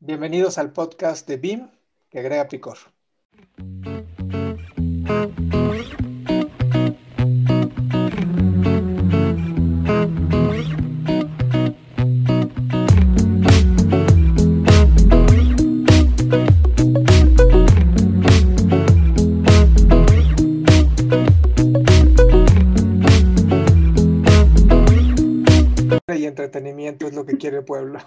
Bienvenidos al podcast de BIM que agrega Picor. Y entretenimiento es lo que quiere el pueblo.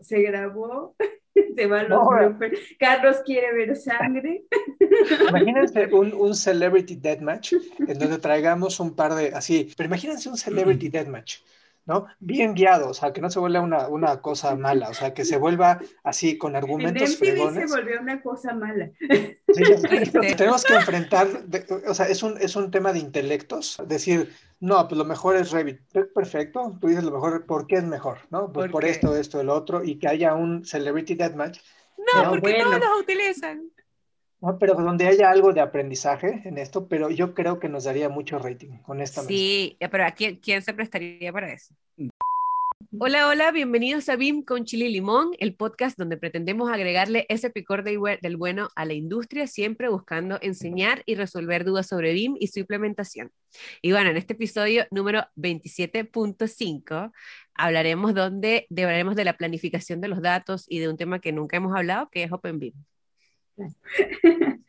Se grabó, se van los No, bloopers. Carlos quiere ver sangre. Imagínense un, un celebrity deathmatch en donde traigamos un par de así, pero imagínense un celebrity deathmatch, ¿no? Bien guiado, o sea, que no se vuelva una, una cosa mala, o sea, que se vuelva así con En argumentos MTV se fregones. volvió una cosa mala. Sí, tenemos que enfrentar, de- o sea, es un, es un tema de intelectos, decir, no, pues lo mejor es Revit, perfecto, tú dices lo mejor, ¿por qué es mejor? ¿no? Pues ¿Por esto, esto, el otro, y que haya un celebrity deathmatch, No, No, porque bueno. todos los utilizan. ¿No? Pero donde haya algo de aprendizaje en esto, pero yo creo que nos daría mucho rating, honestamente. Sí, eh, pero ¿a quién, quién se prestaría para eso? Hola, hola, bienvenidos a BIM con Chile y Limón, el podcast donde pretendemos agregarle ese picor de del bueno a la industria, siempre buscando enseñar y resolver dudas sobre BIM y su implementación. Y bueno, en este episodio número 27.5 hablaremos donde hablaremos de la planificación de los datos y de un tema que nunca hemos hablado, que es OpenBIM.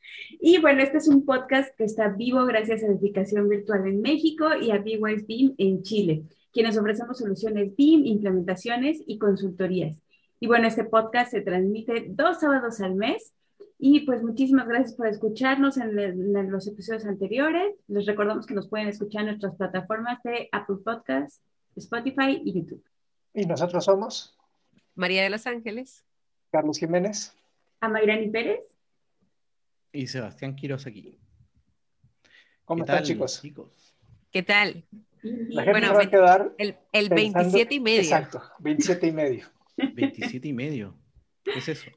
Y bueno, este es un podcast que está vivo gracias a Edificación Virtual en México y a BYS BIM en Chile, quienes ofrecemos soluciones BIM, implementaciones y consultorías. Y bueno, este podcast se transmite dos sábados al mes. Y pues muchísimas gracias por escucharnos en, los episodios anteriores. Les recordamos que nos pueden escuchar en nuestras plataformas de Apple Podcasts, Spotify y YouTube. Y nosotros somos María de los Ángeles. Carlos Jiménez. A Mayrani Pérez. Y Sebastián Quiroz aquí. ¿Cómo ¿Qué están, tal, chicos? ¿Qué tal? La gente Bueno, se va a quedar El, el pensando- 27 y medio. Exacto, 27 y medio. 27 y medio. ¿Qué es eso?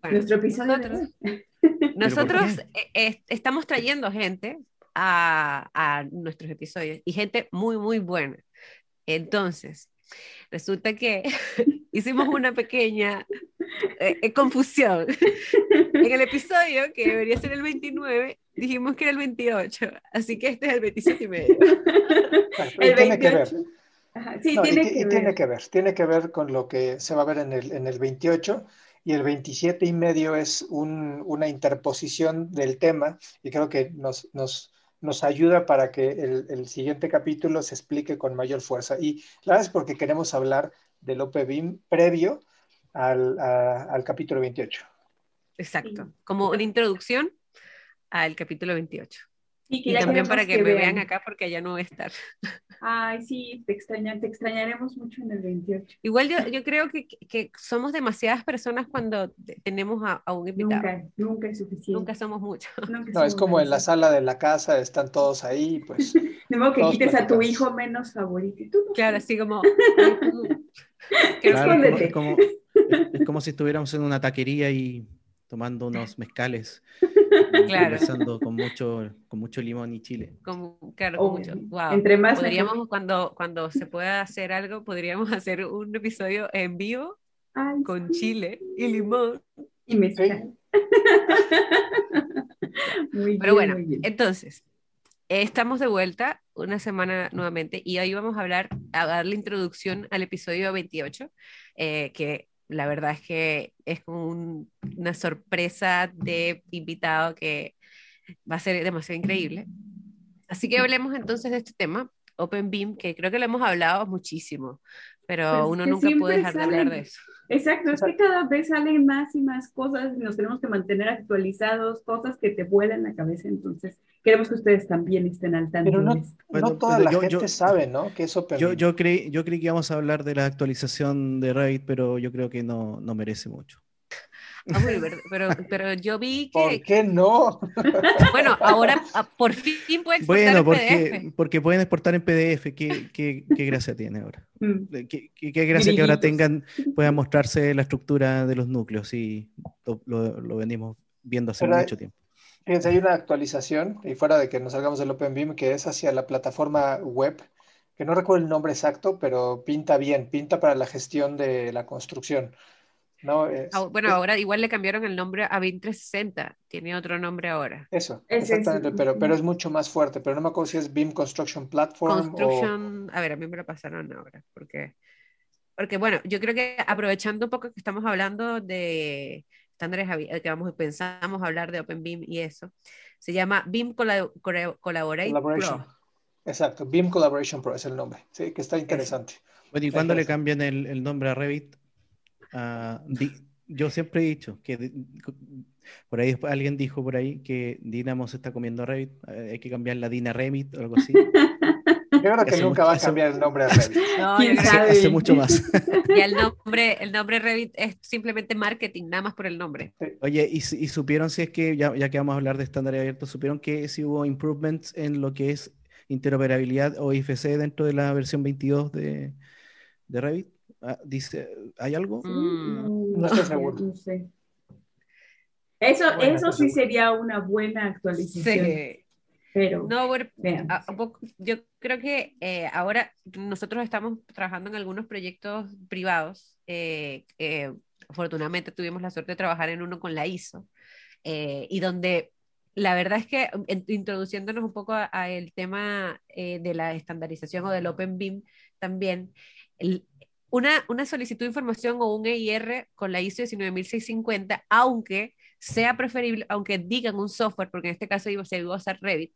Bueno, Nuestro episodio. nosotros- eh, eh, estamos trayendo gente a, a nuestros episodios y gente muy, muy buena. Entonces, resulta que hicimos una pequeña eh, eh, confusión. En el episodio, que debería ser el 29, dijimos que era el 28, así que este es el 27 y medio. El y tiene que ver. 28. Ajá, Sí, No, y tiene ti- que y ver. tiene que ver, tiene que ver con lo que se va a ver en el, en el 28 y el 27 y medio es un- una interposición del tema y creo que nos, nos, nos ayuda para que el, el siguiente capítulo se explique con mayor fuerza. Y la verdad es porque queremos hablar del OPBIM previo al, a- al capítulo 28. Exacto, como una introducción al capítulo 28. Sí, que Y ya también para que, me vean vean. acá porque allá no voy a estar. Ay, sí, te, extraña, te extrañaremos mucho en el 28. Igual yo, yo creo que, que somos demasiadas personas cuando te- tenemos a, a un invitado. Nunca, nunca es suficiente. Nunca somos muchos. Nunca No, es somos como en la sala de la casa, están todos ahí, pues De modo que quites a tu hijo menos favorito. Y tú no Claro, sabes. así como... ¿Qué Claro, escóndete? es como, es- es como si estuviéramos en una taquería y tomando unos mezcales, Claro. conversando con mucho, con mucho limón y chile. como, claro, Oh, mucho. Wow. Entre más Podríamos, cuando, cuando se pueda hacer algo, podríamos hacer un episodio en vivo Ay, con sí. chile y limón. Y mezcal. muy Pero bien, bueno, muy bien. entonces, eh, estamos de vuelta una semana nuevamente y hoy vamos a hablar, a dar la introducción al episodio 28, eh, que la verdad es que es como un- una sorpresa de invitado que va a ser demasiado increíble. Así que hablemos entonces de este tema, OpenBeam, que creo que lo hemos hablado muchísimo, pero Pues uno nunca puede dejar de hablar de eso. Exacto, es que cada vez salen más y más cosas y nos tenemos que mantener actualizados, cosas que te vuelan la cabeza. Entonces, queremos que ustedes también estén al tanto. Pero no. Bueno, no toda pero la yo- gente yo- sabe, ¿no? Que es Yo, yo, creí, yo creí que íbamos a hablar de la actualización de Revit, pero yo creo que no, no merece mucho. Pero, pero yo vi ¿Por que, qué no? bueno, ahora ah, por fin puede exportar Bueno, en porque, PDF. porque pueden exportar en PDF. ¿Qué, qué, qué gracia tiene ahora? Mm. Qué, qué- qué gracia que ahora tengan, puedan mostrarse la estructura de los núcleos y lo, lo- lo venimos viendo hace Pero hay- mucho tiempo. Fíjense, hay una actualización, y fuera de que nos salgamos del OpenBIM, que es hacia la plataforma web, que que no recuerdo el nombre exacto, pero pinta bien, pinta para la gestión de la construcción. ¿No? Ah, bueno, ahora igual le cambiaron el nombre a BIM 360, tiene otro nombre ahora. Eso, exactamente, pero, pero es mucho más fuerte, pero no me acuerdo si es BIM Construction Platform. Construction, a ver, a mí me lo pasaron ahora, porque, porque bueno, yo creo que aprovechando un poco que estamos hablando de estándares que vamos pensamos hablar de Open BIM y eso, se llama BIM Collaborate Pro. Exacto, BIM Collaboration Pro es el nombre, sí, que está interesante. Bueno, ¿y cuándo le cambian el, el nombre a Revit? Uh, yo siempre he dicho que por ahí alguien dijo por ahí que Dinamo se está comiendo Revit, eh, hay que cambiar la Dina Remit o algo así. Yo creo que nunca va a cambiar el nombre de Revit. No, hace, mucho más. Y el nombre, el nombre Revit es simplemente marketing, nada más por el nombre. Oye, ¿y, y supieron si es que, ya, ya, que vamos a hablar de estándares abiertos, supieron que si hubo improvements en lo que es interoperabilidad o IFC dentro de la versión 22 de, de Revit? Ah, dice, ¿hay algo? Mm. no estoy seguro. No sé. Eso, eso sí sería una buena actualización. Sí. Pero, no, bueno, yo creo que eh, ahora nosotros estamos trabajando en algunos proyectos privados. Eh, afortunadamente tuvimos la suerte de trabajar en uno con la ISO eh, y donde la verdad es que introduciéndonos un poco al tema de la estandarización o del Open BIM también, el, una, una solicitud de información o un EIR con la ISO 19650, aunque sea preferible, aunque digan un software, porque en este caso se iba a usar Revit,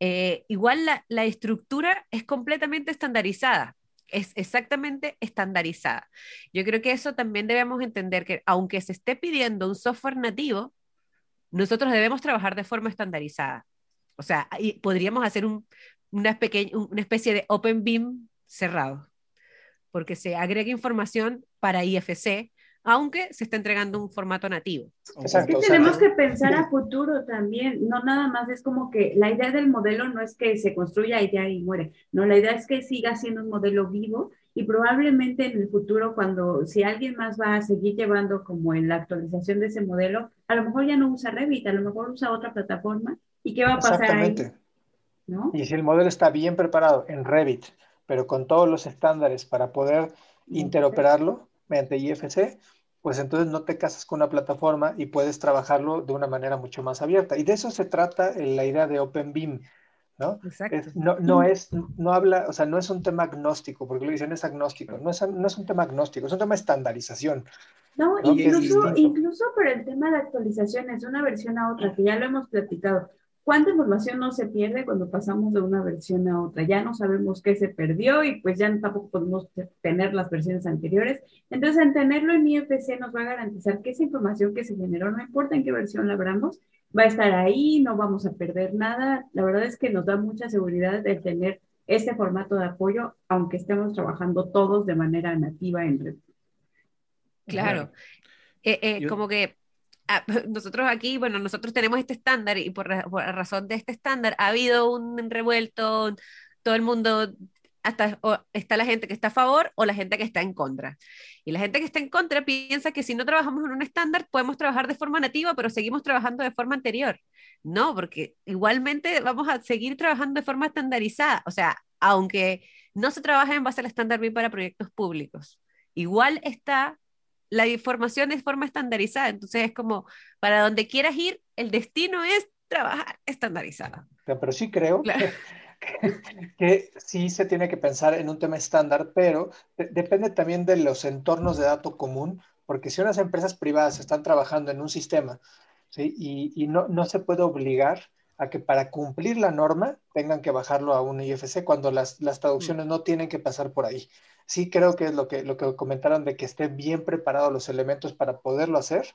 eh, igual la, la, estructura es completamente estandarizada, es exactamente estandarizada. Yo creo que eso también debemos entender que aunque se esté pidiendo un software nativo, nosotros debemos trabajar de forma estandarizada. O sea, podríamos hacer un, una, una especie de Open BIM cerrado porque se agrega información para IFC, aunque se está entregando un formato nativo. es que tenemos que pensar a futuro también, no nada más es como que la idea del modelo no es que se construya y ya y muere, no, la idea es que siga siendo un modelo vivo y probablemente en el futuro cuando si alguien más va a seguir llevando como en la actualización de ese modelo, a lo mejor ya no usa Revit, a lo mejor usa otra plataforma y qué va a pasar ahí. ¿No? Y si el modelo está bien preparado en Revit, pero con todos los estándares para poder interoperarlo mediante IFC, pues entonces no te casas con una plataforma y puedes trabajarlo de una manera mucho más abierta. Y de eso se trata la idea de OpenBeam, ¿no? Exacto. no, no, es, no habla, o sea, no es un tema agnóstico, porque lo dicen es agnóstico, no es, no es un tema agnóstico, es un tema de estandarización. No, Incluso, incluso por el tema de actualizaciones, de una versión a otra, que ya lo hemos platicado. ¿Cuánta información no se pierde cuando pasamos de una versión a otra? Ya no sabemos qué se perdió y pues ya tampoco podemos tener las versiones anteriores. Entonces, en tenerlo en IFC nos va a garantizar que esa información que se generó, no importa en qué versión la abramos, va a estar ahí, no vamos a perder nada. La verdad es que nos da mucha seguridad el tener este formato de apoyo, aunque estemos trabajando todos de manera nativa en red. Claro. Eh, eh, como que nosotros aquí, bueno, nosotros tenemos este estándar y por, razón de este estándar ha habido un revuelto, todo el mundo, hasta está la gente que está a favor o la gente que está en contra. Y la gente que está en contra piensa que si no trabajamos en un estándar podemos trabajar de forma nativa, pero seguimos trabajando de forma anterior. No, porque igualmente vamos a seguir trabajando de forma estandarizada. O sea, aunque no se trabaje en base al estándar BIM para proyectos públicos, igual está la información es forma estandarizada, entonces es como, para donde quieras ir, el destino es trabajar estandarizado. Pero sí creo que, sí se tiene que pensar en un tema estándar, pero depende también de los entornos de dato común, porque si unas empresas privadas están trabajando en un sistema y, y no, no se puede obligar a que para cumplir la norma tengan que bajarlo a un IFC cuando las, las traducciones mm. no tienen que pasar por ahí sí creo que es lo que, lo que comentaron de que estén bien preparados los elementos para poderlo hacer.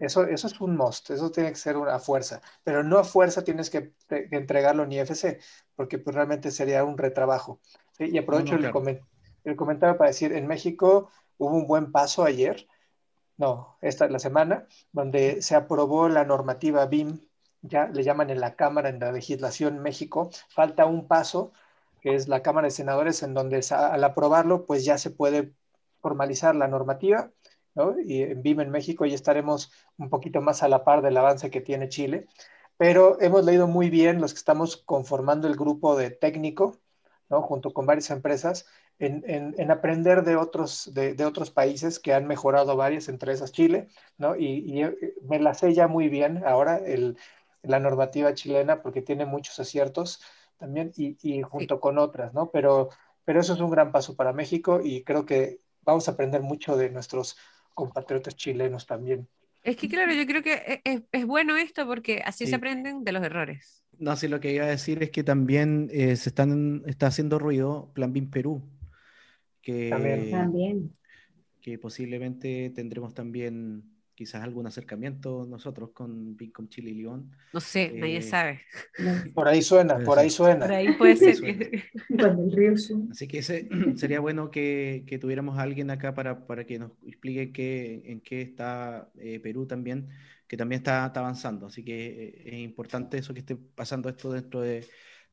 Eso, eso es un must, eso tiene que ser una fuerza, pero no a fuerza tienes que, entregarlo en IFC, porque pues realmente sería un retrabajo. Y aprovecho el, el, comentario para decir, en México hubo un buen paso ayer, no, esta la semana, donde se aprobó la normativa BIM, ya le llaman en la Cámara, en la legislación México, falta un paso que es la Cámara de Senadores, en donde al aprobarlo, pues ya se puede formalizar la normativa, ¿no? Y en BIM en México ya estaremos un poquito más a la par del avance que tiene Chile, pero hemos leído muy bien los que estamos conformando el grupo de técnico ¿no? junto con varias empresas, en, aprender de otros, de, otros países que han mejorado varias, entre esas Chile, ¿no? Y, eh, me la sé ya muy bien ahora el, la normativa chilena porque tiene muchos aciertos también y, junto con otras, ¿no? Pero, pero eso es un gran paso para México y creo que vamos a aprender mucho de nuestros compatriotas chilenos también. Es que claro, yo creo que es, es bueno esto porque así se aprenden de los errores. No, sí, lo que iba a decir es que también eh, se están, está haciendo ruido Plan BIM Perú, que, también. que posiblemente tendremos también quizás algún acercamiento nosotros con BIM Chile y León. No sé, nadie eh, sabe. Por ahí suena, por ahí suena. Por ahí puede ser. el río Así que ese, sería bueno que, que, tuviéramos a alguien acá para, para que nos explique qué, en qué está eh, Perú también que también está, avanzando. Así que eh, es importante eso que esté pasando esto dentro de,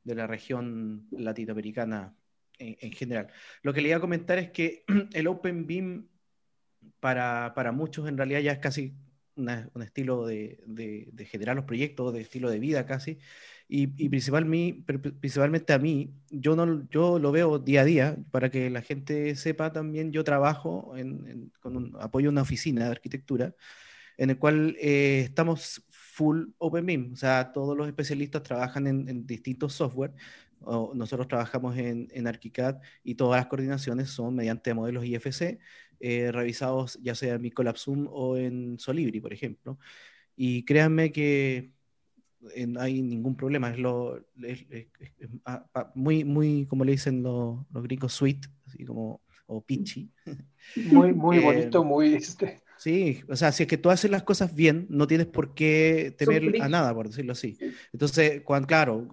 la región latinoamericana en, general. Lo que le iba a comentar es que el Open BIM para, muchos en realidad ya es casi un estilo de, generar los proyectos, de estilo de vida casi. Y, principalmente a mí, yo, no, yo lo veo día a día, para que la gente sepa también, yo trabajo con un, apoyo a una oficina de arquitectura en el cual eh, estamos full OpenBIM, o sea, todos los especialistas trabajan en, distintos software, nosotros trabajamos en, en, ArchiCAD y todas las coordinaciones son mediante modelos IFC, eh, revisados ya sea en Colapsum o en Solibri, por ejemplo. Y créanme que no hay ningún problema, es, lo, muy, muy, como le dicen los, los gringos, sweet, así como, o pitchy. Muy, muy eh, bonito, muy... Este Sí, o sea, si es que tú haces las cosas bien, no tienes por qué temer a nada, por decirlo así. Entonces, cuando, claro,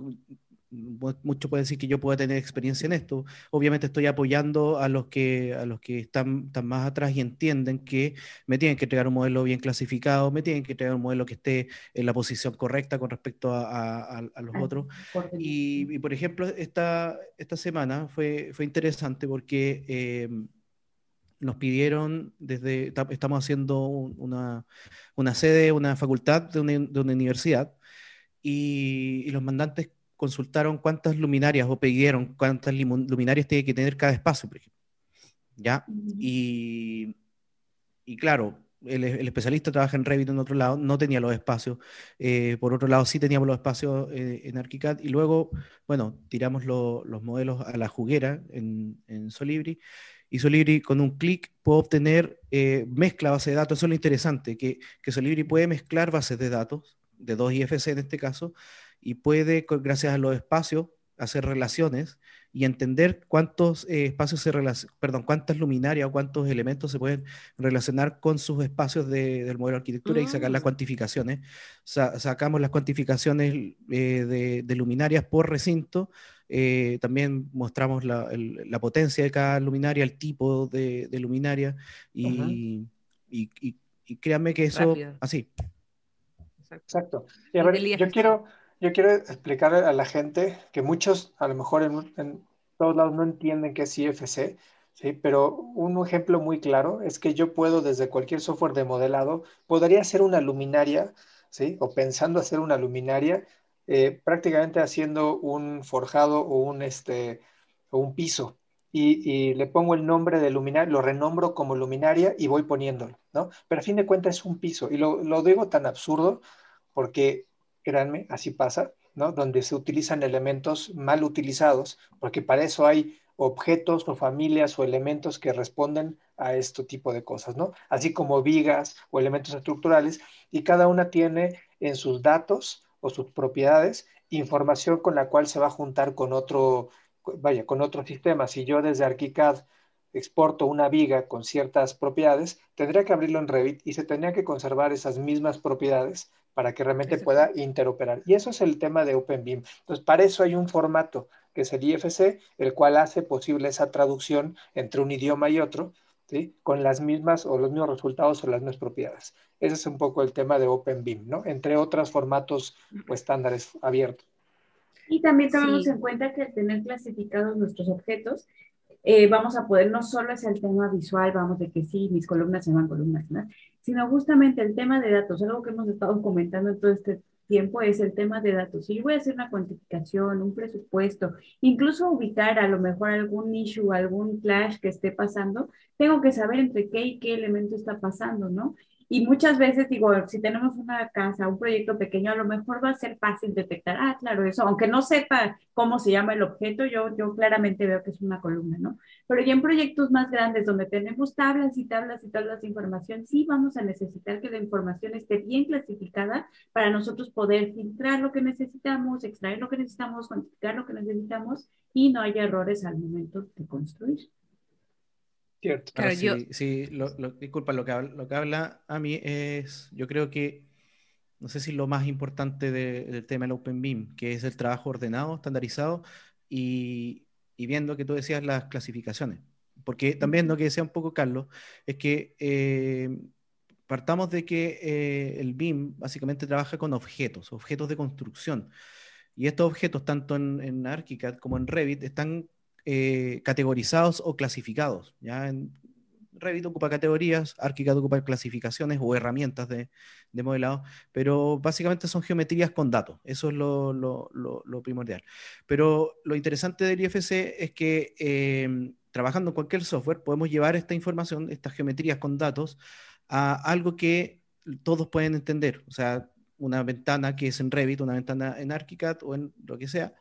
mucho puede decir que yo puedo tener experiencia en esto. Obviamente estoy apoyando a los que, a los que están, están, más atrás y entienden que me tienen que entregar un modelo bien clasificado, me tienen que entregar un modelo que esté en la posición correcta con respecto a, los otros. Y, por ejemplo, esta, esta semana fue, fue interesante porque... Eh, nos pidieron, desde, estamos haciendo una, una sede, una facultad de una, de una universidad, y, los mandantes consultaron cuántas luminarias o pidieron cuántas luminarias tiene que tener cada espacio, por ejemplo. ¿Ya? y, y, claro, el, el, especialista trabaja en Revit en otro lado, no tenía los espacios. Eh, por otro lado, sí teníamos los espacios eh, en ArchiCAD. Y luego, bueno, tiramos los modelos a la juguera en, en Solibri y Solibri con un clic puedo obtener eh, mezcla base de datos. Eso es lo interesante, que, que Solibri puede mezclar bases de datos, de dos IFC en este caso, y puede, gracias a los espacios, hacer relaciones y entender cuántos eh, espacios se perdón, cuántas luminarias o cuántos elementos se pueden relacionar con sus espacios del modelo de arquitectura y sacar las mm. cuantificaciones. sacamos las cuantificaciones eh, de, luminarias por recinto eh, también mostramos la, potencia de cada luminaria, el tipo de, luminaria y, créanme que eso así. Exacto. Y a ver, yo quiero, yo quiero explicar a la gente que muchos a lo mejor en, todos lados no entienden qué es IFC, ¿sí? pero un ejemplo muy claro es que yo puedo desde cualquier software de modelado, podría hacer una luminaria, ¿sí? o pensando hacer una luminaria eh, prácticamente haciendo un forjado o un, este, un piso. Y, le pongo el nombre de luminaria, lo renombro como luminaria y voy poniéndolo, ¿no? Pero a fin de cuentas es un piso. Y lo, lo digo tan absurdo porque, créanme, así pasa, ¿no? Donde se utilizan elementos mal utilizados, porque para eso hay objetos o familias o elementos que responden a este tipo de cosas, ¿no? Así como vigas o elementos estructurales, y cada una tiene en sus datos o sus propiedades, información con la cual se va a juntar con otro, vaya, con otro sistema. Si yo desde ArchiCAD exporto una viga con ciertas propiedades, tendría que abrirlo en Revit y se tendría que conservar esas mismas propiedades para que realmente pueda interoperar. Y eso es el tema de OpenBIM. Entonces, para eso hay un formato que es el IFC, el cual hace posible esa traducción entre un idioma y otro, con las mismas o los mismos resultados o las mismas propiedades. Ese es un poco el tema de OpenBIM, ¿no? Entre otros formatos o estándares abiertos. Y también tomamos en cuenta que al tener clasificados nuestros objetos, eh, vamos a poder no solo hacer el tema visual, vamos de que sí, mis columnas se van columnas, ¿no? sino justamente el tema de datos, algo que hemos estado comentando en todo este tiempo es el tema de datos. Si yo voy a hacer una cuantificación, un presupuesto, incluso ubicar a lo mejor algún issue, algún clash que esté pasando, tengo que saber entre qué y qué elemento está pasando, ¿no? Y muchas veces digo, si tenemos una casa, un proyecto pequeño, a lo mejor va a ser fácil detectar, ah, claro, eso, aunque no sepa cómo se llama el objeto, yo, yo claramente veo que es una columna, ¿no? Pero ya en proyectos más grandes donde tenemos tablas y tablas y tablas de información, sí vamos a necesitar que la información esté bien clasificada para nosotros poder filtrar lo que necesitamos, extraer lo que necesitamos, cuantificar lo que necesitamos y no haya errores al momento de construir. Cierto. sí, lo, disculpa, lo que, habla, lo que habla a mí es, yo creo que, no sé si lo más importante del tema del Open BIM, que es el trabajo ordenado, estandarizado y, viendo que tú decías las clasificaciones. Porque también lo que decía un poco Carlos es que eh, partamos de que eh, el BIM básicamente trabaja con objetos, objetos de construcción. Y estos objetos, tanto en, en ArchiCAD como en Revit, están eh, categorizados o clasificados. ¿ya? En Revit ocupa categorías, ArchiCAD ocupa clasificaciones o herramientas de, modelado, pero básicamente son geometrías con datos. Eso es lo, primordial. Pero lo interesante del IFC es que em, trabajando en cualquier software podemos llevar esta información, estas geometrías con datos, a algo que todos pueden entender. O sea, una ventana que es en Revit, una ventana en ArchiCAD o en lo que sea,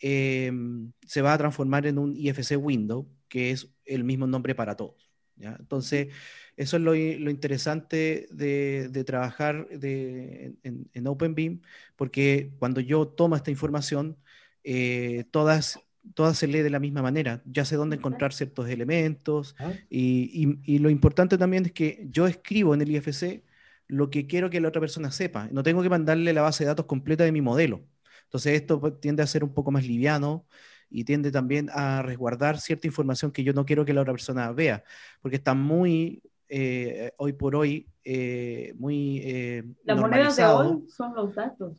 Em, se va a transformar en un IFC Window, que es el mismo nombre para todos. Entonces, eso es lo, interesante de, trabajar en, en, OpenBeam, porque cuando yo tomo esta información, eh, todas, todas se lee de la misma manera. Ya sé dónde encontrar ciertos elementos. Ah. Y, y, lo importante también es que yo escribo en el IFC lo que quiero que la otra persona sepa. No tengo que mandarle la base de datos completa de mi modelo. Entonces esto tiende a ser un poco más liviano y tiende también a resguardar cierta información que yo no quiero que la otra persona vea, porque está muy, eh, hoy por hoy, eh, muy... Eh, la moneda de hoy son los datos.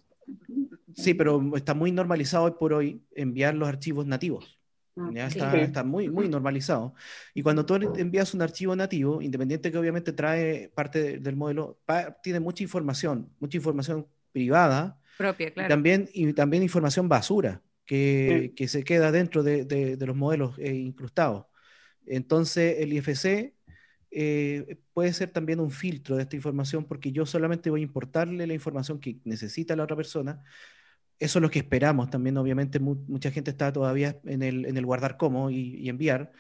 Sí, pero está muy normalizado hoy por hoy enviar los archivos nativos. Ah, ya está, muy, muy normalizado. Y cuando tú envías un archivo nativo, independiente que obviamente trae parte del modelo, tiene mucha información, mucha información privada, Propia, claro. Y también, y también información basura que, que se queda dentro de, de, los modelos eh, incrustados. Entonces, el IFC eh, puede ser también un filtro de esta información porque yo solamente voy a importarle la información que necesita la otra persona. Eso es lo que esperamos también, obviamente mucha gente está todavía en el, en el guardar como y, y enviar,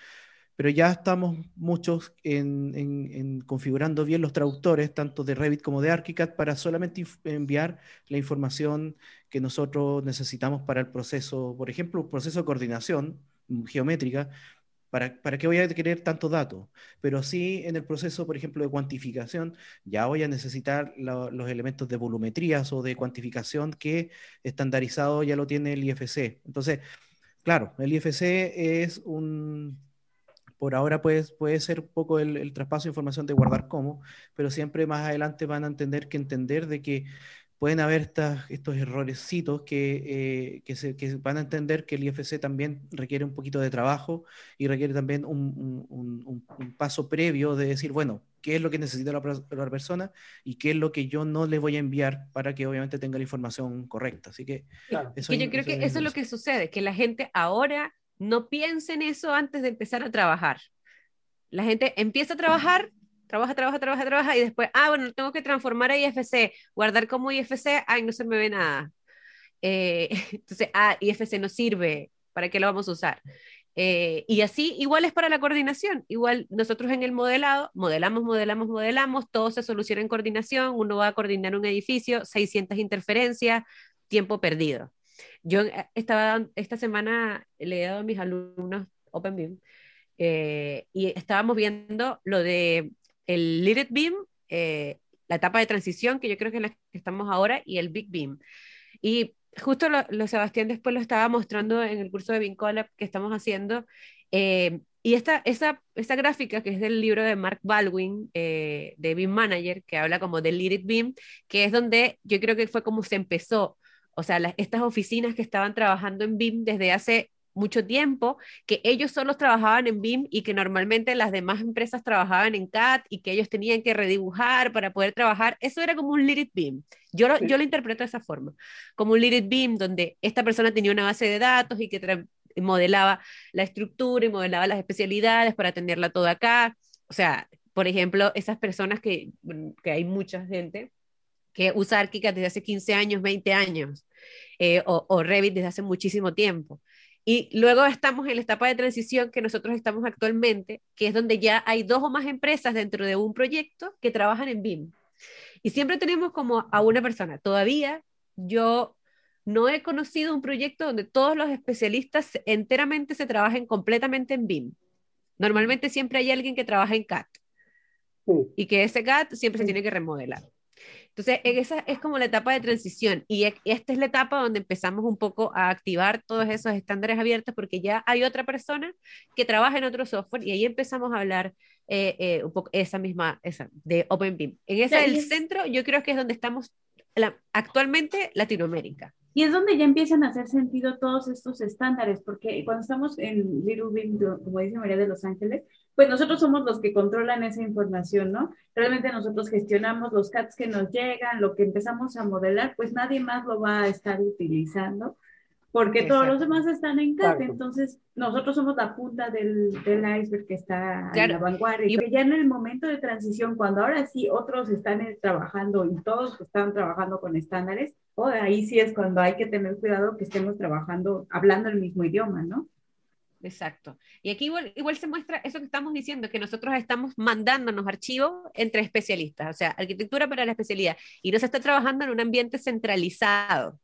pero ya estamos muchos en, configurando bien los traductores, tanto de Revit como de ArchiCAD, para solamente enviar la información que nosotros necesitamos para el proceso, por ejemplo, un proceso de coordinación geométrica, ¿Para, ¿Para, qué voy a querer tantos datos? Pero sí en el proceso, por ejemplo, de cuantificación, ya voy a necesitar los elementos de volumetrías o de cuantificación que estandarizado ya lo tiene el IFC. Entonces, claro, el IFC es un, por ahora puede, puede ser un poco el, traspaso de información de guardar cómo, pero siempre más adelante van a entender que entender de que pueden haber estas, estos errorecitos que, eh, que, se, que, van a entender que el IFC también requiere un poquito de trabajo y requiere también un, un, un, paso previo de decir, bueno, qué es lo que necesita la, la, persona y qué es lo que yo no le voy a enviar para que obviamente tenga la información correcta. Así que, eso, yo creo que eso es lo que sucede, que la gente ahora no piense en eso antes de empezar a trabajar. La gente empieza a trabajar, trabaja, trabaja, trabaja, trabaja y después, ah, bueno, tengo que transformar a IFC, guardar como IFC, ay, no se me ve nada. Eh, entonces, ah, IFC no sirve, ¿para qué lo vamos a usar? Eh, y así, igual es para la coordinación. Igual nosotros en el modelado, modelamos, modelamos, modelamos, todo se soluciona en coordinación, uno va a coordinar un edificio, 600 interferencias, tiempo perdido. Yo eh, estaba, esta semana le he dado a mis alumnos OpenBeam eh, y estábamos viendo lo de el Little Beam, eh, la etapa de transición, que yo creo que es la que estamos ahora, y el Big Beam. Y justo lo, Sebastián después lo estaba mostrando en el curso de Beam Collab que estamos haciendo. y esta, esa, esa gráfica que es del libro de Mark Baldwin, de Beam Manager, que habla como del Little Beam, que es donde yo creo que fue como se empezó o sea, estas oficinas que estaban trabajando en BIM desde hace mucho tiempo, que ellos solos trabajaban en BIM y que normalmente las demás empresas trabajaban en CAD y que ellos tenían que redibujar para poder trabajar. Eso era como un Little BIM. Yo lo, yo lo interpreto de esa forma, como un Little BIM donde esta persona tenía una base de datos y que modelaba la estructura y modelaba las especialidades para tenerla toda acá. O sea, por ejemplo, esas personas que, que hay mucha gente que usa ArchiCAD desde hace 15 años, 20 años, eh, o, o Revit desde hace muchísimo tiempo. Y luego estamos en la etapa de transición que nosotros estamos actualmente, que es donde ya hay dos o más empresas dentro de un proyecto que trabajan en BIM. Y siempre tenemos como a una persona. Todavía yo no he conocido un proyecto donde todos los especialistas enteramente se trabajen completamente en BIM. Normalmente siempre hay alguien que trabaja en CAD. Y que ese CAD siempre se tiene que remodelar. Entonces, esa es como la etapa de transición y e, esta es la etapa donde empezamos un poco a activar todos esos estándares abiertos porque ya hay otra persona que trabaja en otro software y ahí empezamos a hablar eh, eh, un poco esa misma, esa, de OpenBIM. En ese el centro yo creo que es donde estamos actualmente Latinoamérica. Y es donde ya empiezan a hacer sentido todos estos estándares, porque cuando estamos en Little BIM, como dice María de Los Ángeles, pues nosotros somos los que controlan esa información, ¿no? Realmente nosotros gestionamos los CATs que nos llegan, lo que empezamos a modelar, pues nadie más lo va a estar utilizando porque todos los demás están en CAT, entonces nosotros somos la punta del, del iceberg que está en la vanguardia. Y que ya en el momento de transición, cuando ahora sí otros están eh, trabajando y todos están trabajando con estándares, o ahí sí es cuando hay que tener cuidado que estemos trabajando, hablando el mismo idioma, ¿no? Exacto. Y aquí igual, igual, se muestra eso que estamos diciendo, que nosotros estamos mandándonos archivos entre especialistas, o sea, arquitectura para la especialidad, y no se está trabajando en un ambiente centralizado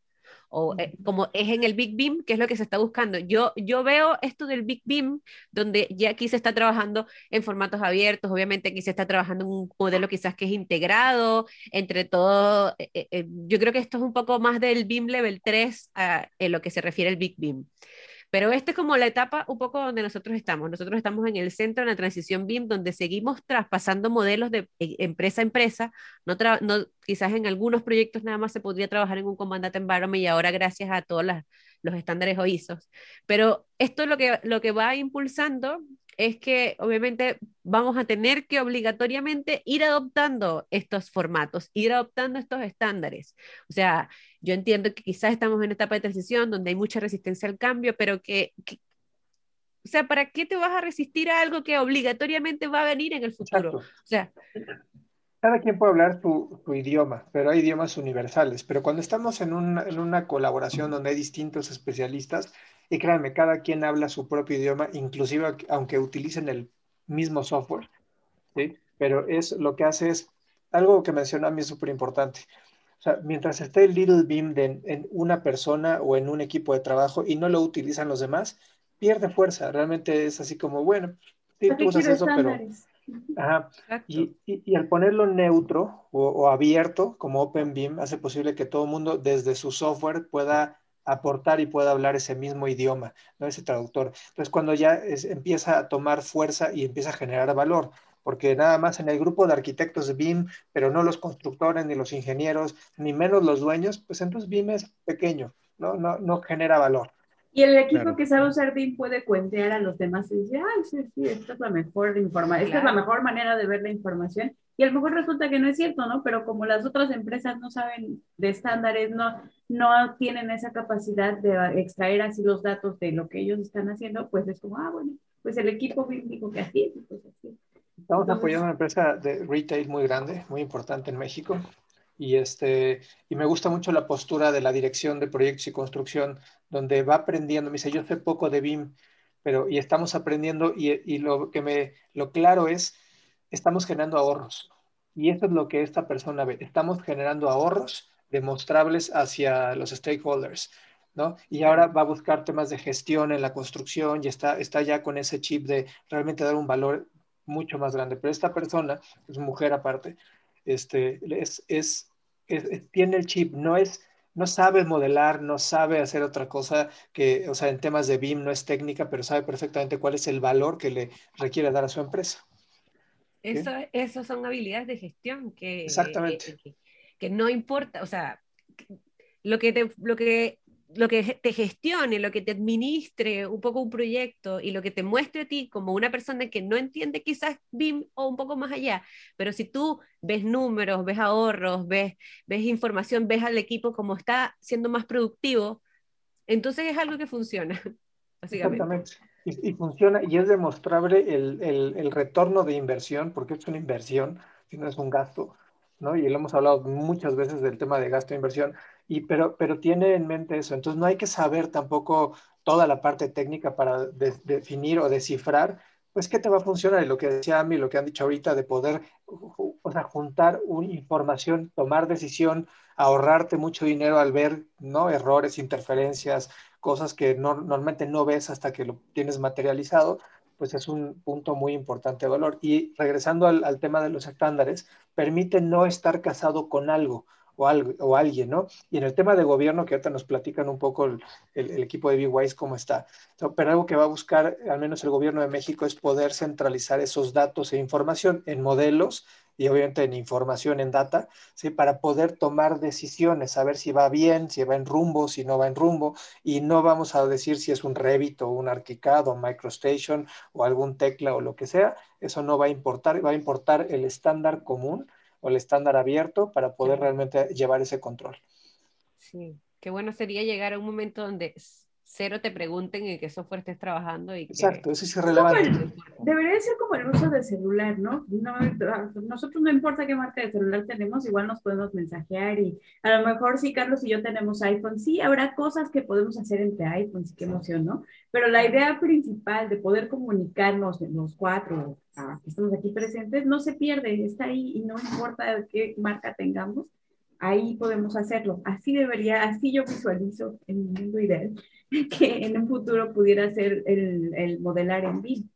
o eh, como es en el Big Beam, que es lo que se está buscando. Yo, yo veo esto del Big Beam, donde ya aquí se está trabajando en formatos abiertos, obviamente aquí se está trabajando en un modelo quizás que es integrado entre todo. Eh, eh, yo creo que esto es un poco más del Beam Level 3 ah, en lo que se refiere al Big Beam. Pero esta es como la etapa un poco donde nosotros estamos. Nosotros estamos en el centro de la transición BIM, donde seguimos traspasando modelos de eh, empresa a empresa. No, no quizás en algunos proyectos nada más se podría trabajar en un comandante environment y ahora gracias a todos los estándares o ISOs. Pero esto lo que, lo que va impulsando es que obviamente vamos a tener que obligatoriamente ir adoptando estos formatos, ir adoptando estos estándares. O sea, yo entiendo que quizás estamos en etapa de transición donde hay mucha resistencia al cambio, pero que, o sea, ¿para qué te vas a resistir a algo que obligatoriamente va a venir en el futuro? O sea, cada quien puede hablar su, idioma, pero hay idiomas universales. Pero cuando estamos en, en una colaboración donde hay distintos especialistas, y créanme, cada quien habla su propio idioma, inclusive aunque utilicen el mismo software, ¿sí? Pero es lo que hace es, algo que mencionó a mí es súper importante. O sea, mientras esté el little beam en una persona o en un equipo de trabajo y no lo utilizan los demás, pierde fuerza. Realmente es así como, bueno, sí, tú usas eso, pero... Ajá. Y, y, al ponerlo neutro o, o abierto como OpenBeam hace posible que todo el mundo desde su software pueda aportar y pueda hablar ese mismo idioma, ¿no? ese traductor. Entonces, cuando ya empieza a tomar fuerza y empieza a generar valor, porque nada más en el grupo de arquitectos de BIM, pero no los constructores, ni los ingenieros, ni menos los dueños, pues entonces BIM es pequeño, no, no, no genera valor. Y el equipo que sabe usar BIM puede cuentear a los demás y decir, ay, sí, sí, esta es la mejor información, esta es la mejor manera de ver la información. Y a lo mejor resulta que no es cierto, ¿no? Pero como las otras empresas no saben de estándares, no, no tienen esa capacidad de extraer así los datos de lo que ellos están haciendo, pues es como, ah, bueno, pues el equipo BIM dijo que así es, pues así. Estamos apoyando una empresa de retail muy grande, muy importante en México, y, este, y me gusta mucho la postura de la dirección de proyectos y construcción, donde va aprendiendo, me dice, yo sé poco de BIM, pero y estamos aprendiendo y, y, lo que me, lo claro es, estamos generando ahorros. Y eso es lo que esta persona ve, estamos generando ahorros demostrables hacia los stakeholders, ¿no? Y ahora va a buscar temas de gestión en la construcción y está, está ya con ese chip de realmente dar un valor mucho más grande. Pero esta persona, es mujer aparte, este, es, es, tiene el chip, no es, no sabe modelar, no sabe hacer otra cosa que, o sea, en temas de BIM no es técnica, pero sabe perfectamente cuál es el valor que le requiere dar a su empresa. Eso, son habilidades de gestión que, Exactamente. Que, no importa, o sea, lo que, lo que lo que te gestione, lo que te administre un poco un proyecto y lo que te muestre a ti como una persona que no entiende quizás BIM o un poco más allá, pero si tú ves números, ves ahorros, ves, ves información, ves al equipo como está siendo más productivo, entonces es algo que funciona, básicamente. Exactamente. Y, funciona y es demostrable el, el, el retorno de inversión, porque es una inversión, si no es un gasto, ¿no? Y lo hemos hablado muchas veces del tema de gasto e inversión, pero, tiene en mente eso. Entonces no hay que saber tampoco toda la parte técnica para definir o descifrar, pues qué te va a funcionar. Y lo que decía Ami, lo que han dicho ahorita, de poder o sea, juntar información, tomar decisión, ahorrarte mucho dinero al ver ¿no? errores, interferencias, cosas que normalmente no ves hasta que lo tienes materializado, pues es un punto muy importante de valor. Y regresando al, al tema de los estándares, permite no estar casado con algo o, alguien, ¿no? Y en el tema de gobierno, que ahorita nos platican un poco el, el, equipo de B-Wise cómo está, pero algo que va a buscar, al menos el gobierno de México, es poder centralizar esos datos e información en modelos y obviamente en información, en data, ¿sí? para poder tomar decisiones, saber si va bien, si va en rumbo, si no va en rumbo, y no vamos a decir si es un Revit o un ArchiCAD o MicroStation o algún tecla o lo que sea, eso no va a importar, va a importar el estándar común o el estándar abierto para poder realmente llevar ese control. Sí, qué bueno sería llegar a un momento donde cero te pregunten en qué software estés trabajando. Y Exacto, eso es irrelevante. debería ser como el uso del celular, ¿no? ¿no? Nosotros no importa qué marca de celular tenemos, igual nos podemos mensajear y a lo mejor si Carlos y yo tenemos iPhone, sí, habrá cosas que podemos hacer entre iPhones, qué emoción, ¿no? Pero la idea principal de poder comunicarnos los cuatro que estamos aquí presentes no se pierde, está ahí y no importa qué marca tengamos, ahí podemos hacerlo. Así debería, así yo visualizo en mi mundo ideal que en un futuro pudiera ser el, el modelar en BIM.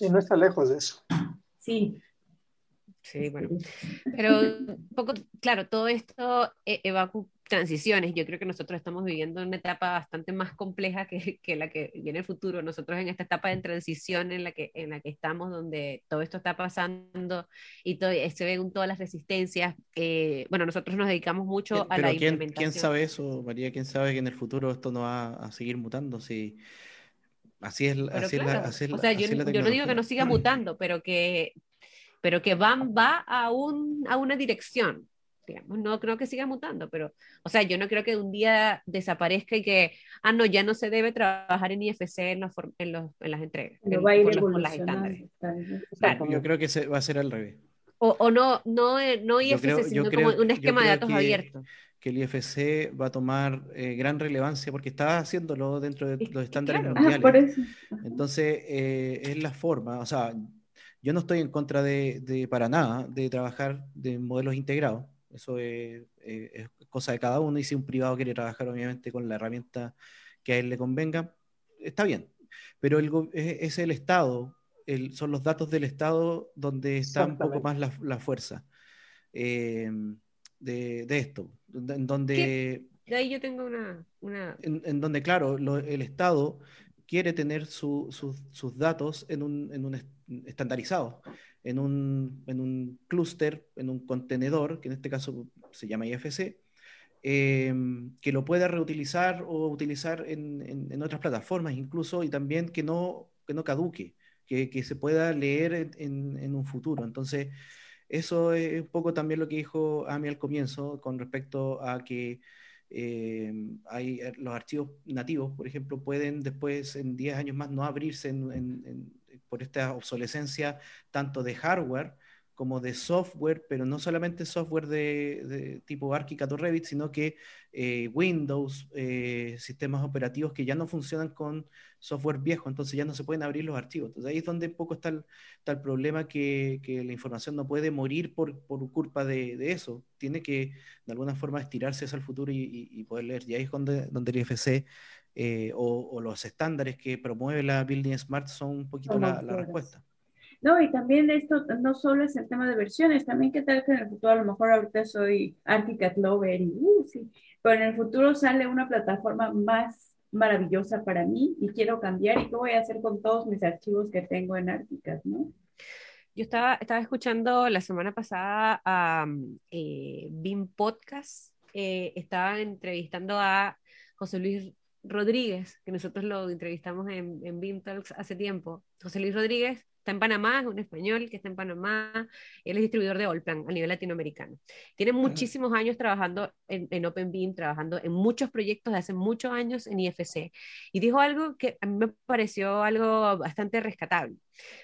Y no está lejos de eso. Sí. Sí, bueno. Pero un poco, claro, todo esto eh, evacu transiciones. Yo creo que nosotros estamos viviendo una etapa bastante más compleja que, que, la que viene el futuro. Nosotros en esta etapa de transición en la que, en la que estamos, donde todo esto está pasando y todo, se ven todas las resistencias, eh, bueno, nosotros nos dedicamos mucho a la ¿quién, ¿Quién sabe eso, María? ¿Quién sabe que en el futuro esto no va a seguir mutando? Si... Así es, así la, así o sea, yo, yo, no digo que no siga mutando, pero que, pero que van, va a, un, a una dirección digamos, no creo que siga mutando, pero, o sea, yo no creo que un día desaparezca y que, ah, no, ya no se debe trabajar en IFC en, los, en, los, en las entregas, en, va a ir por, las estándares. Yo creo que se, va a ser al revés. O, o no, no, no IFC, sino como un esquema de datos abierto que el IFC va a tomar eh, gran relevancia porque está haciéndolo dentro de los estándares ah, mundiales. Entonces, eh, es la forma, o sea, yo no estoy en contra de, de, para nada de trabajar de modelos integrados. Eso es, cosa de cada uno y si un privado quiere trabajar obviamente con la herramienta que a él le convenga, está bien. Pero el, es, el Estado, son los datos del Estado donde está un poco más la, fuerza eh, de, esto. En donde... De ahí yo tengo una... una... En, donde, claro, el Estado quiere tener sus datos en un, en un estandarizado en un, en un clúster, en un contenedor, que en este caso se llama IFC, em, que lo pueda reutilizar o utilizar en, en, otras plataformas incluso y también que no, que no caduque, que, que se pueda leer en, en, un futuro. Entonces, eso es un poco también lo que dijo Ami al comienzo con respecto a que em, hay, eh, los archivos nativos, por ejemplo, pueden después en 10 años más no abrirse en, por esta obsolescencia tanto de hardware como de software, pero no solamente software de, tipo ArchiCAD o Revit, sino que eh, Windows, eh, sistemas operativos que ya no funcionan con software viejo, entonces ya no se pueden abrir los archivos. Entonces ahí es donde un poco está el, problema que, la información no puede morir por, culpa de, de, eso, tiene que de alguna forma estirarse hacia el futuro y, y, poder leer. Y ahí es donde, donde el IFC eh, o, los estándares que promueve la Building Smart son un poquito la, respuesta. No, y también esto no solo es el tema de versiones, también qué tal que en el futuro, a lo mejor ahorita soy Archicad Lover y, uh, sí, pero en el futuro sale una plataforma más maravillosa para mí y quiero cambiar y qué voy a hacer con todos mis archivos que tengo en Archicad, ¿no? Yo estaba, estaba escuchando la semana pasada a eh, BIM Podcast, eh, estaba entrevistando a José Luis Rodríguez, que nosotros lo entrevistamos en, en Talks hace tiempo. José Luis Rodríguez está en Panamá, es un español que está en Panamá, él es distribuidor de Allplan a nivel latinoamericano. Tiene muchísimos años trabajando en, en OpenBeam, trabajando en muchos proyectos de hace muchos años en IFC, y dijo algo que a mí me pareció algo bastante rescatable.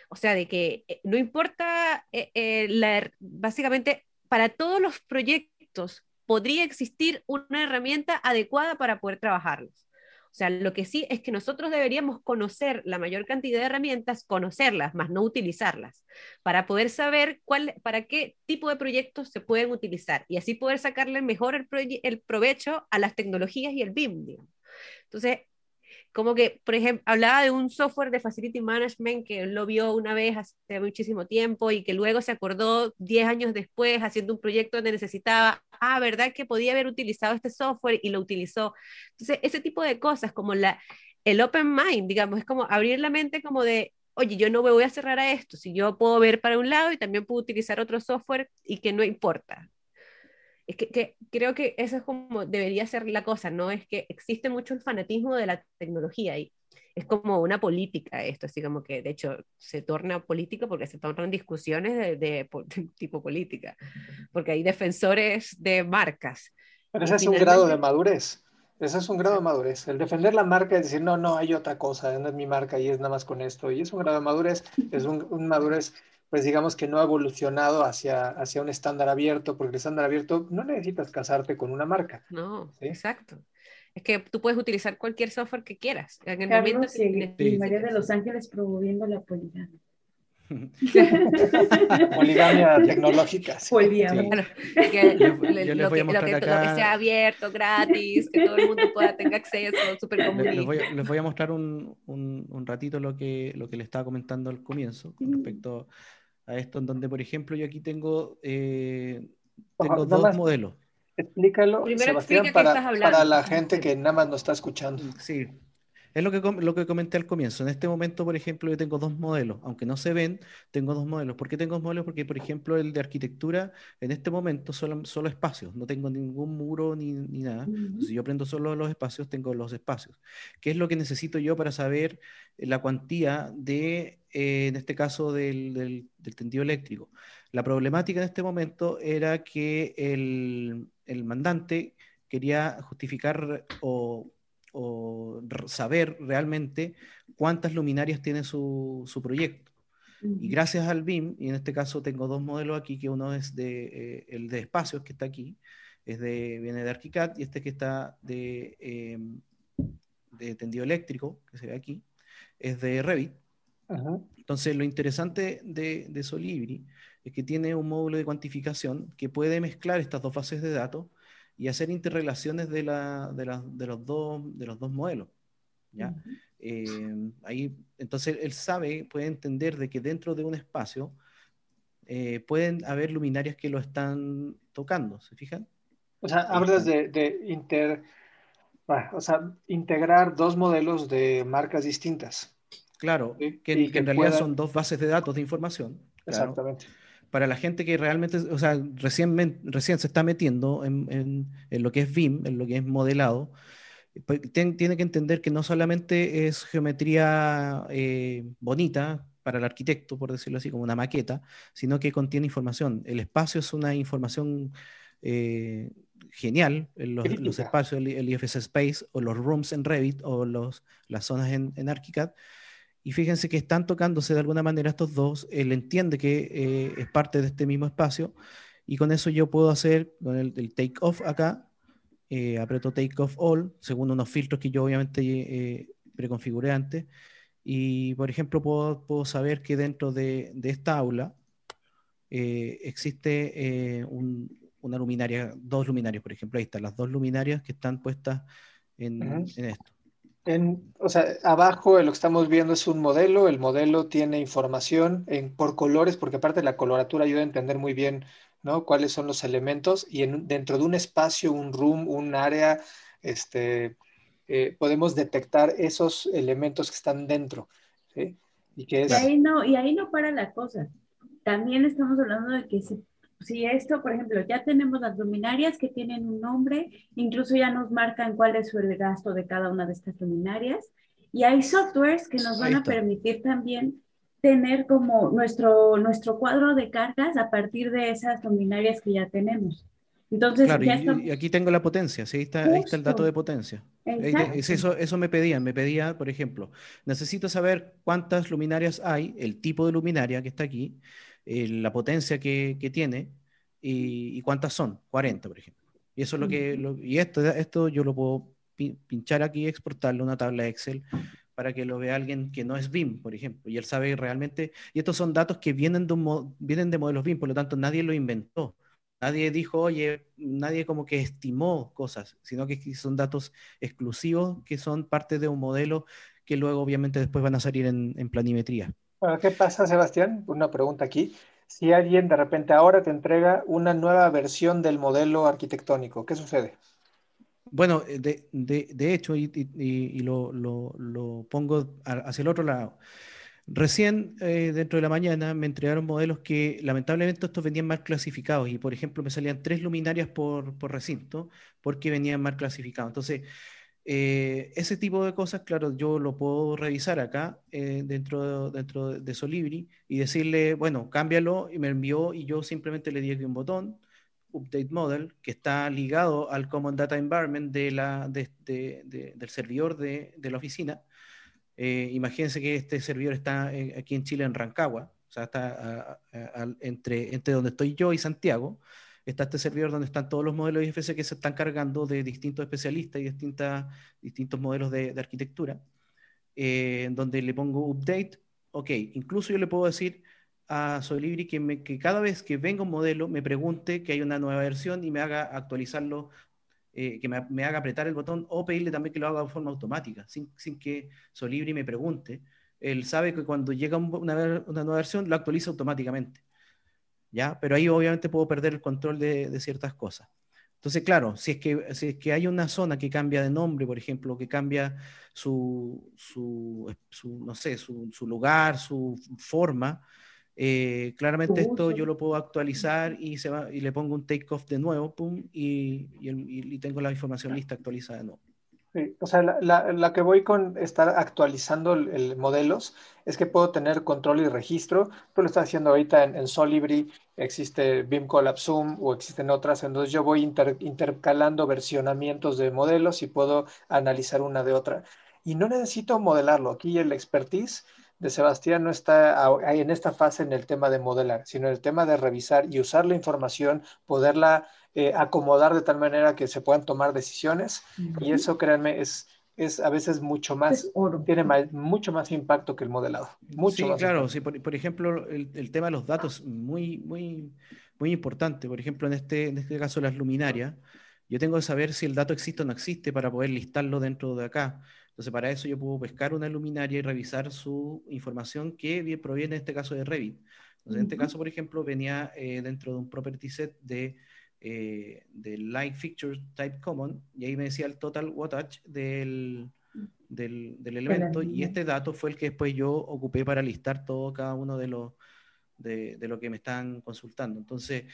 O sea, de que eh, no importa, eh, eh, la, básicamente, para todos los proyectos podría existir una herramienta adecuada para poder trabajarlos. O sea, lo que sí es que nosotros deberíamos conocer la mayor cantidad de herramientas, conocerlas, más no utilizarlas, para poder saber cuál, para qué tipo de proyectos se pueden utilizar y así poder sacarle mejor el, el provecho a las tecnologías y el BIM. Digamos. Entonces, como que, por ejemplo, hablaba de un software de Facility Management que lo vio una vez hace muchísimo tiempo y que luego se acordó 10 años después haciendo un proyecto donde necesitaba, ah, ¿verdad que podía haber utilizado este software y lo utilizó? Entonces, ese tipo de cosas como la, el open mind, digamos, es como abrir la mente como de, oye, yo no me voy a cerrar a esto, si yo puedo ver para un lado y también puedo utilizar otro software y que no importa. Es que, creo que eso es como debería ser la cosa, ¿no? Es que existe mucho el fanatismo de la tecnología y es como una política esto, así como que de hecho se torna político porque se tornan discusiones de, de, tipo política, porque hay defensores de marcas. Pero ese es un grado de madurez. Ese es un grado de madurez. El defender la marca es decir, no, no, hay otra cosa, no es mi marca y es nada más con esto. Y es un grado de madurez, es un, un madurez pues digamos que no ha evolucionado hacia, hacia un estándar abierto, porque el estándar abierto no necesitas casarte con una marca. No, exacto. Es que tú puedes utilizar cualquier software que quieras. En el momento que... María de Los Ángeles promoviendo la poligamia. Poligamia tecnológica. Poligamia. que, lo, que, sea abierto, gratis, que todo el mundo pueda tener acceso, súper común. Les, voy, a mostrar un, un, un, ratito lo que, lo que le estaba comentando al comienzo con respecto a esto, en donde, por ejemplo, yo aquí tengo, eh, tengo dos modelos. Explícalo, Sebastián, para, para, la gente que nada más nos está escuchando. Sí, es lo que, lo que comenté al comienzo. En este momento, por ejemplo, yo tengo dos modelos. Aunque no se ven, tengo dos modelos. ¿Por qué tengo dos modelos? Porque, por ejemplo, el de arquitectura, en este momento, solo, solo espacios. No tengo ningún muro ni, ni nada. Si yo prendo solo los espacios, tengo los espacios. ¿Qué es lo que necesito yo para saber la cuantía de, eh, en este caso, del, del, del, tendido eléctrico? La problemática en este momento era que el, el mandante quería justificar o o saber realmente cuántas luminarias tiene su, su proyecto. Y gracias al BIM, y en este caso tengo dos modelos aquí, que uno es de, eh, el de espacios, que está aquí, es de, viene de ArchiCAD, y este que está de, em, de tendido eléctrico, que se ve aquí, es de Revit. Entonces, lo interesante de, de Solibri es que tiene un módulo de cuantificación que puede mezclar estas dos fases de datos y hacer interrelaciones de, la, de, la, de, los, dos, de los dos modelos. ¿ya? Eh, ahí, entonces él sabe, puede entender de que dentro de un espacio eh, pueden haber luminarias que lo están tocando, ¿se fijan? O sea, hablas de, de inter, o sea, integrar dos modelos de marcas distintas. Claro, que, que, en realidad son dos bases de datos de información. Exactamente para la gente que realmente, o sea, recién, recién se está metiendo en, en, lo que es BIM, en lo que es modelado, pues, tiene que entender que no solamente es geometría eh, bonita para el arquitecto, por decirlo así, como una maqueta, sino que contiene información. El espacio es una información eh, genial, los, los, espacios, el, el, IFS Space o los rooms en Revit o los, las zonas en, en ArchiCAD y fíjense que están tocándose de alguna manera estos dos. Él entiende que eh, es parte de este mismo espacio. Y con eso yo puedo hacer con el, take off acá. Eh, aprieto take off all, según unos filtros que yo obviamente eh, preconfiguré antes. Y por ejemplo, puedo, puedo saber que dentro de, de esta aula existe una luminaria, dos luminarias, por ejemplo. Ahí están las dos luminarias que están puestas en, en esto. En, o sea, abajo lo que estamos viendo es un modelo, el modelo tiene información en, por colores, porque aparte la coloratura ayuda a entender muy bien ¿no? cuáles son los elementos y en, dentro de un espacio, un room, un área, este, eh, podemos detectar esos elementos que están dentro. Y, que es... y, ahí no, y ahí no para la cosa. También estamos hablando de que se si esto, por ejemplo, ya tenemos las luminarias que tienen un nombre, incluso ya nos marcan cuál es el gasto de cada una de estas luminarias, y hay softwares que nos van a permitir también tener como nuestro, nuestro cuadro de cargas a partir de esas luminarias que ya tenemos. Entonces, claro, y, aquí tengo la potencia, ¿sí? ahí, está, ahí está el dato de potencia. Eso, eso me pedían, me pedía, por ejemplo, necesito saber cuántas luminarias hay, el tipo de luminaria que está aquí, eh, la potencia que, que tiene y, cuántas son, 40, por ejemplo. Y eso es lo que, y esto, esto yo lo puedo pinchar aquí y exportarlo a una tabla Excel para que lo vea alguien que no es BIM, por ejemplo, y él sabe realmente, y estos son datos que vienen de, vienen de modelos BIM, por lo tanto nadie lo inventó. Nadie dijo, oye, nadie como que estimó cosas, sino que son datos exclusivos que son parte de un modelo que luego obviamente después van a salir en, planimetría. ¿Qué pasa, Sebastián? Una pregunta aquí. Si alguien de repente ahora te entrega una nueva versión del modelo arquitectónico, ¿qué sucede? Bueno, eh, de, hecho, y, lo, pongo hacia el otro lado. Recién, eh, dentro de la mañana, me entregaron modelos que lamentablemente estos venían mal clasificados y, por ejemplo, me salían tres luminarias por, recinto porque venían mal clasificados. Entonces, eh, ese tipo de cosas, claro, yo lo puedo revisar acá dentro, dentro de Solibri y decirle, bueno, cámbialo y me envió y yo simplemente le di aquí un botón Update Model, que está ligado al Common Data Environment de del servidor de, la oficina. Eh, imagínense que este servidor está eh, aquí en Chile, en Rancagua, o sea, está entre, entre donde estoy yo y Santiago. Está este servidor donde están todos los modelos IFC que se están cargando de distintos especialistas y distintas, distintos modelos de, arquitectura, eh, donde le pongo update. Ok, incluso yo le puedo decir, a Solibri que, que cada vez que venga un modelo me pregunte que hay una nueva versión y me haga actualizarlo, eh, que me, haga apretar el botón o pedirle también que lo haga de forma automática, sin, que Solibri me pregunte. Él sabe que cuando llega una, nueva versión lo actualiza automáticamente. ¿Ya? Pero ahí obviamente puedo perder el control de, ciertas cosas. Entonces, claro, si es, que, si es que hay una zona que cambia de nombre, por ejemplo, que cambia su, su, su no sé, su, su, lugar, su forma, eh, claramente esto yo lo puedo actualizar y, se va, y le pongo un takeoff de nuevo, pum, y, y, tengo la información lista actualizada de nuevo. O sea, la, la, que voy con estar actualizando el, modelos es que puedo tener control y registro. Tú lo estás haciendo ahorita en, Solibri, existe BIM Collab Zoom o existen otras, entonces yo voy intercalando versionamientos de modelos y puedo analizar una de otra. Y no necesito modelarlo. Aquí el expertise de Sebastián no está en esta fase en el tema de modelar, sino en el tema de revisar y usar la información, poderla eh, acomodar de tal manera que se puedan tomar decisiones. Y eso, créanme, es, es a veces mucho más, tiene mucho más impacto que el modelado. Mucho sí, claro, sí, por, ejemplo, el, tema de los datos, muy, muy, muy importante. Por ejemplo, en este, en este caso, las luminarias, yo tengo que saber si el dato existe o no existe para poder listarlo dentro de acá. Entonces, para eso yo puedo pescar una luminaria y revisar su información que proviene en este caso de Revit. Entonces, en este caso, por ejemplo, venía eh, dentro de un property set de, eh, Light Fixture Type Common y ahí me decía el total wattage del, del, del elemento y este dato fue el que después yo ocupé para listar todo cada uno de los de, de lo que me están consultando. Entonces,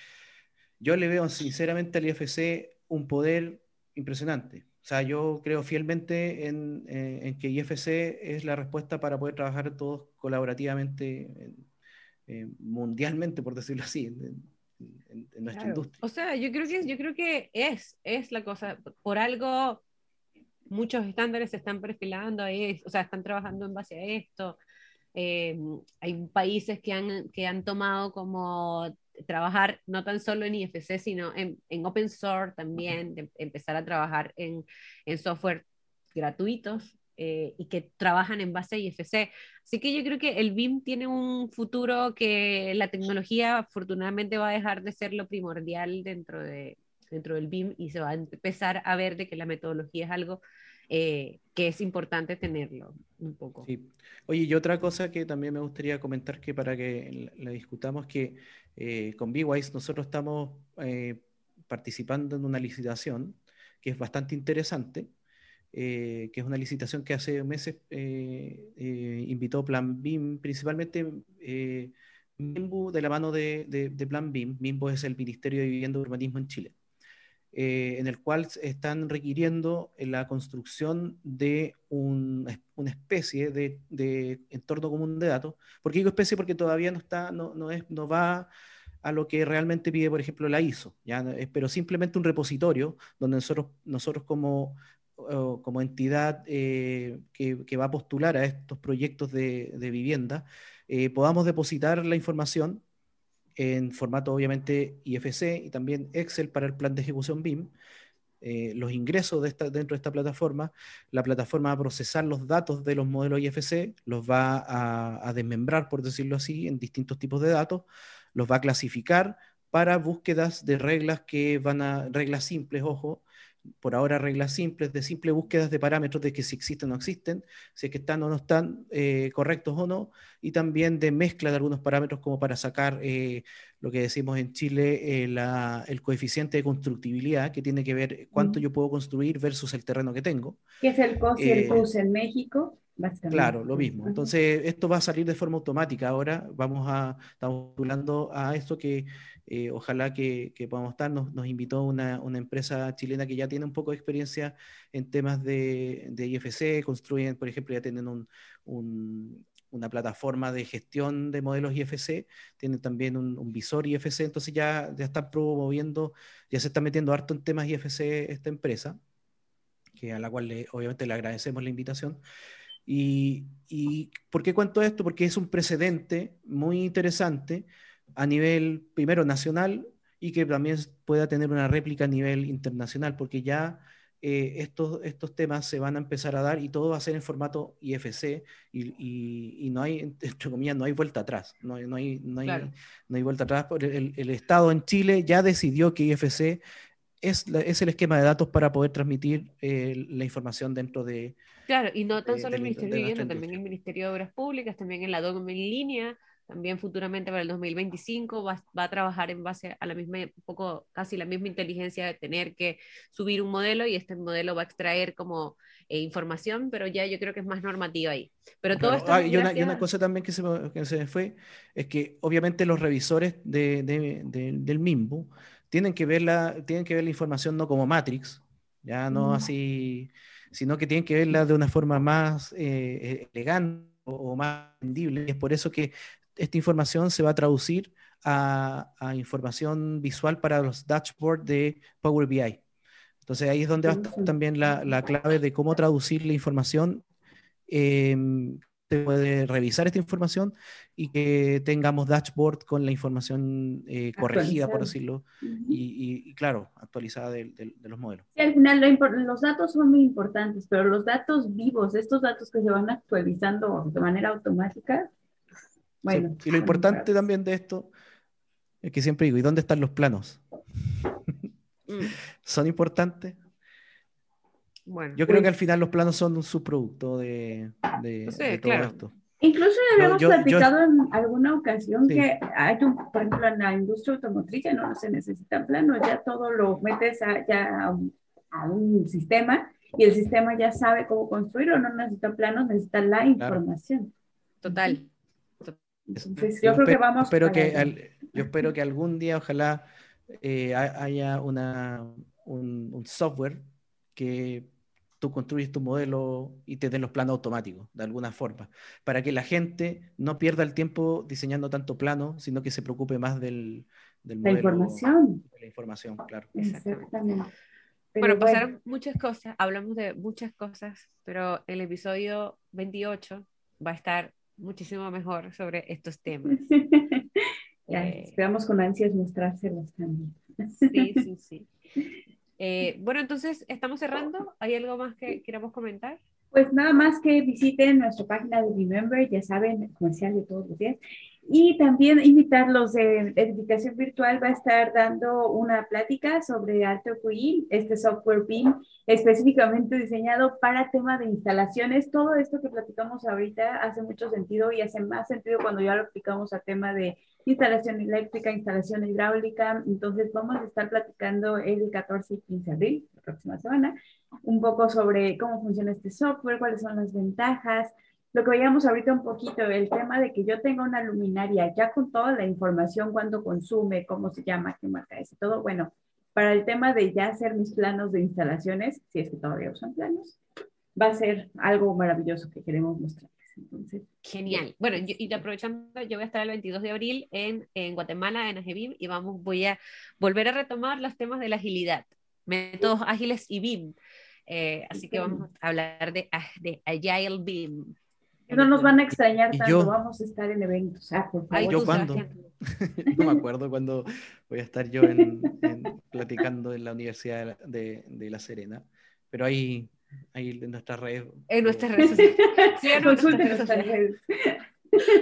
yo le veo sinceramente al IFC un poder impresionante. O sea, yo creo fielmente en, eh, que IFC es la respuesta para poder trabajar todos colaborativamente, eh, mundialmente, por decirlo así, en, nuestra industria. O sea, yo creo que, yo creo que es, es la cosa. Por algo, muchos estándares se están perfilando, o sea, están trabajando en base a esto. Eh, hay países que han, que han tomado como trabajar no tan solo en IFC, sino en, en open source también, empezar a trabajar en, en software gratuitos eh, y que trabajan en base a IFC. Así que yo creo que el BIM tiene un futuro que la tecnología afortunadamente va a dejar de ser lo primordial dentro, de, dentro del BIM y se va a empezar a ver de que la metodología es algo eh, que es importante tenerlo un poco. Oye, y otra cosa que también me gustaría comentar que para que la, discutamos, que eh, con BWise nosotros estamos eh, participando en una licitación que es bastante interesante, que es una licitación que hace meses invitó Plan BIM, principalmente MIMBU de la mano de, Plan BIM. MIMBU es el Ministerio de Vivienda y Urbanismo en Chile, eh, en el cual están requiriendo la construcción de una especie de, entorno común de datos. ¿Por qué digo especie? Porque todavía no, está, no, es, no va a lo que realmente pide, por ejemplo, la ISO, ¿ya? pero simplemente un repositorio donde nosotros, nosotros como como entidad eh, que, va a postular a estos proyectos de, vivienda, eh, podamos depositar la información en formato obviamente IFC y también Excel para el plan de ejecución BIM, eh, los ingresos dentro de esta plataforma, la plataforma va a procesar los datos de los modelos IFC, los va a, a desmembrar, por decirlo así, en distintos tipos de datos, los va a clasificar para búsquedas de reglas que van a, reglas simples, ojo, por ahora reglas simples, de simple búsquedas de parámetros de que si existen o no existen, si es que están o no están eh, correctos o no, y también de mezcla de algunos parámetros como para sacar eh, lo que decimos en Chile, eh, el coeficiente de constructibilidad, que tiene que ver cuánto yo puedo construir versus el terreno que tengo. ¿Qué es el COS y el CUS en México? Claro, lo mismo. Entonces, esto va a salir de forma automática ahora. Vamos a, estamos postulando a esto que eh, ojalá que, podamos estar. Nos, invitó una, empresa chilena que ya tiene un poco de experiencia en temas de, IFC, construyen, por ejemplo, ya tienen una plataforma de gestión de modelos IFC, tienen también un, visor IFC, entonces ya, ya están promoviendo, ya se está metiendo harto en temas IFC esta empresa, que a la cual obviamente le agradecemos la invitación. Y, y, ¿por qué cuento esto? Porque es un precedente muy interesante a nivel, primero, nacional y que también pueda tener una réplica a nivel internacional, porque ya eh, estos, estos temas se van a empezar a dar y todo va a ser en formato IFC y, y, no hay, entre comillas, no hay vuelta atrás, no, hay, no, hay, no hay, vuelta atrás. El, el, Estado en Chile ya decidió que IFC es, es el esquema de datos para poder transmitir eh, la información dentro de... Claro, y no tan solo el Ministerio de Vivienda, también el Ministerio de Obras Públicas, también en la DOM en línea, también futuramente para el 2025 va, va, a trabajar en base a la misma, un poco casi la misma inteligencia de tener que subir un modelo y este modelo va a extraer como eh, información, pero ya yo creo que es más normativa ahí. Pero todo esto... Ah, y, una, y, una, cosa también que se, que se fue es que obviamente los revisores de, de, del MIMBU tienen que, ver la, tienen que ver la información no como Matrix, ya no. así, sino que tienen que verla de una forma más eh, elegante o, más entendible. Y es por eso que esta información se va a traducir a, información visual para los dashboards de Power BI. Entonces ahí es donde va a estar también la, clave de cómo traducir la información. Eh, se puede revisar esta información y que tengamos dashboard con la información eh, corregida, por decirlo, y, claro, actualizada de, los modelos. al final los datos son muy importantes, pero los datos vivos, estos datos que se van actualizando de manera automática, bueno. y lo importante también de esto es que siempre digo, ¿y dónde están los planos? Mm. ¿Son importantes? Bueno, Yo creo que al final los planos son un subproducto de, todo esto. Incluso habíamos platicado en alguna ocasión que hay un, por ejemplo, en la industria automotriz ya no se necesitan planos, ya todo lo metes a, ya a un, sistema y el sistema ya sabe cómo construirlo, no necesita planos, necesita la información. Total yo, creo que vamos. Espero que yo espero que algún día, ojalá, eh, haya una, un, software que tú construyes tu modelo y te den los planos automáticos, de alguna forma, para que la gente no pierda el tiempo diseñando tanto plano, sino que se preocupe más del, del modelo. La información. De la información, claro. Exactamente. bueno, pasaron muchas cosas, hablamos de muchas cosas, pero el episodio 28 va a estar muchísimo mejor sobre estos temas. Eh, esperamos con ansias mostrárselos también. Sí, sí, sí. Eh, bueno, entonces, ¿estamos cerrando? ¿Hay algo más que queramos comentar? Pues nada más que visiten nuestra página de Remember, ya saben, comercial de todos los días. Y también invitarlos de Edificación Virtual va a estar dando una plática sobre Alto QI, este software BIM específicamente diseñado para tema de instalaciones. Todo esto que platicamos ahorita hace mucho sentido y hace más sentido cuando ya lo aplicamos a tema de instalación eléctrica, instalación hidráulica. Entonces vamos a estar platicando el 14 y 15 de abril, la próxima semana, un poco sobre cómo funciona este software, cuáles son las ventajas, lo que veíamos ahorita un poquito, el tema de que yo tenga una luminaria ya con toda la información, cuándo consume, cómo se llama, qué marca es y todo, bueno, para el tema de ya hacer mis planos de instalaciones, si es que todavía usan planos, va a ser algo maravilloso que queremos mostrarles. Entonces, Genial. Bueno, yo, y aprovechando, yo voy a estar el 22 de abril en, en Guatemala, en Ajebim, y vamos, voy a volver a retomar los temas de la agilidad, métodos ágiles y BIM. Eh, así que vamos a hablar de, de Agile BIM. No nos van a extrañar tanto, yo- vamos a estar en eventos. Ah, por favor. ¿yo cuándo? No me acuerdo cuando voy a estar yo en, en- platicando en la Universidad de La, de- de La Serena, pero ahí, ahí en nuestras redes, En nuestras redes sociales. Sí, en nuestras sociales. redes.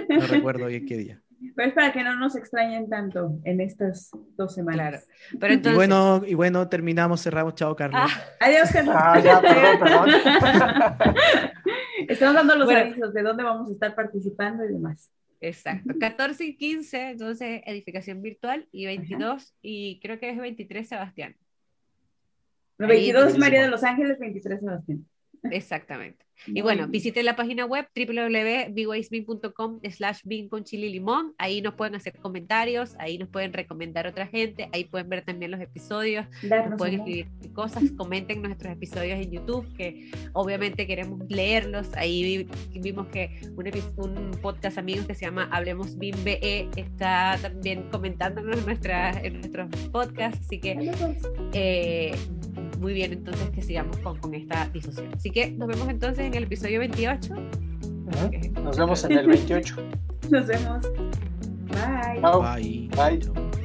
no recuerdo bien qué día. Pero es para que no nos extrañen tanto en estas dos Claro. semanas. Y bueno, y bueno, terminamos, cerramos, chao Carlos. Ah, Adiós, Carlos. Ah, ya, perdón, perdón. Estamos dando los Bueno. avisos de dónde vamos a estar participando y demás. exacto. 14 y 15, entonces, edificación virtual, y 22, y creo que es 23, Sebastián. Ahí, 22 buenísimo. María de los Ángeles, 23 Sebastián. Exactamente. Y bueno, visiten la página web www.bwaysbean.com slash con limón. Ahí nos pueden hacer comentarios, ahí nos pueden recomendar a otra gente, ahí pueden ver también los episodios, nos pueden escribir cosas, comenten nuestros episodios en YouTube, que obviamente queremos leerlos. Ahí vi- vimos que un, un podcast amigos que se llama Hablemos BIM BE está también comentándonos en, nuestra, en nuestros podcasts, así que eh, muy bien, entonces que sigamos con, con esta difusión. Así que nos vemos entonces en el episodio 28. Ujú. Nos vemos en el 28. Nos vemos. Bye. Bye. Bye. Chao.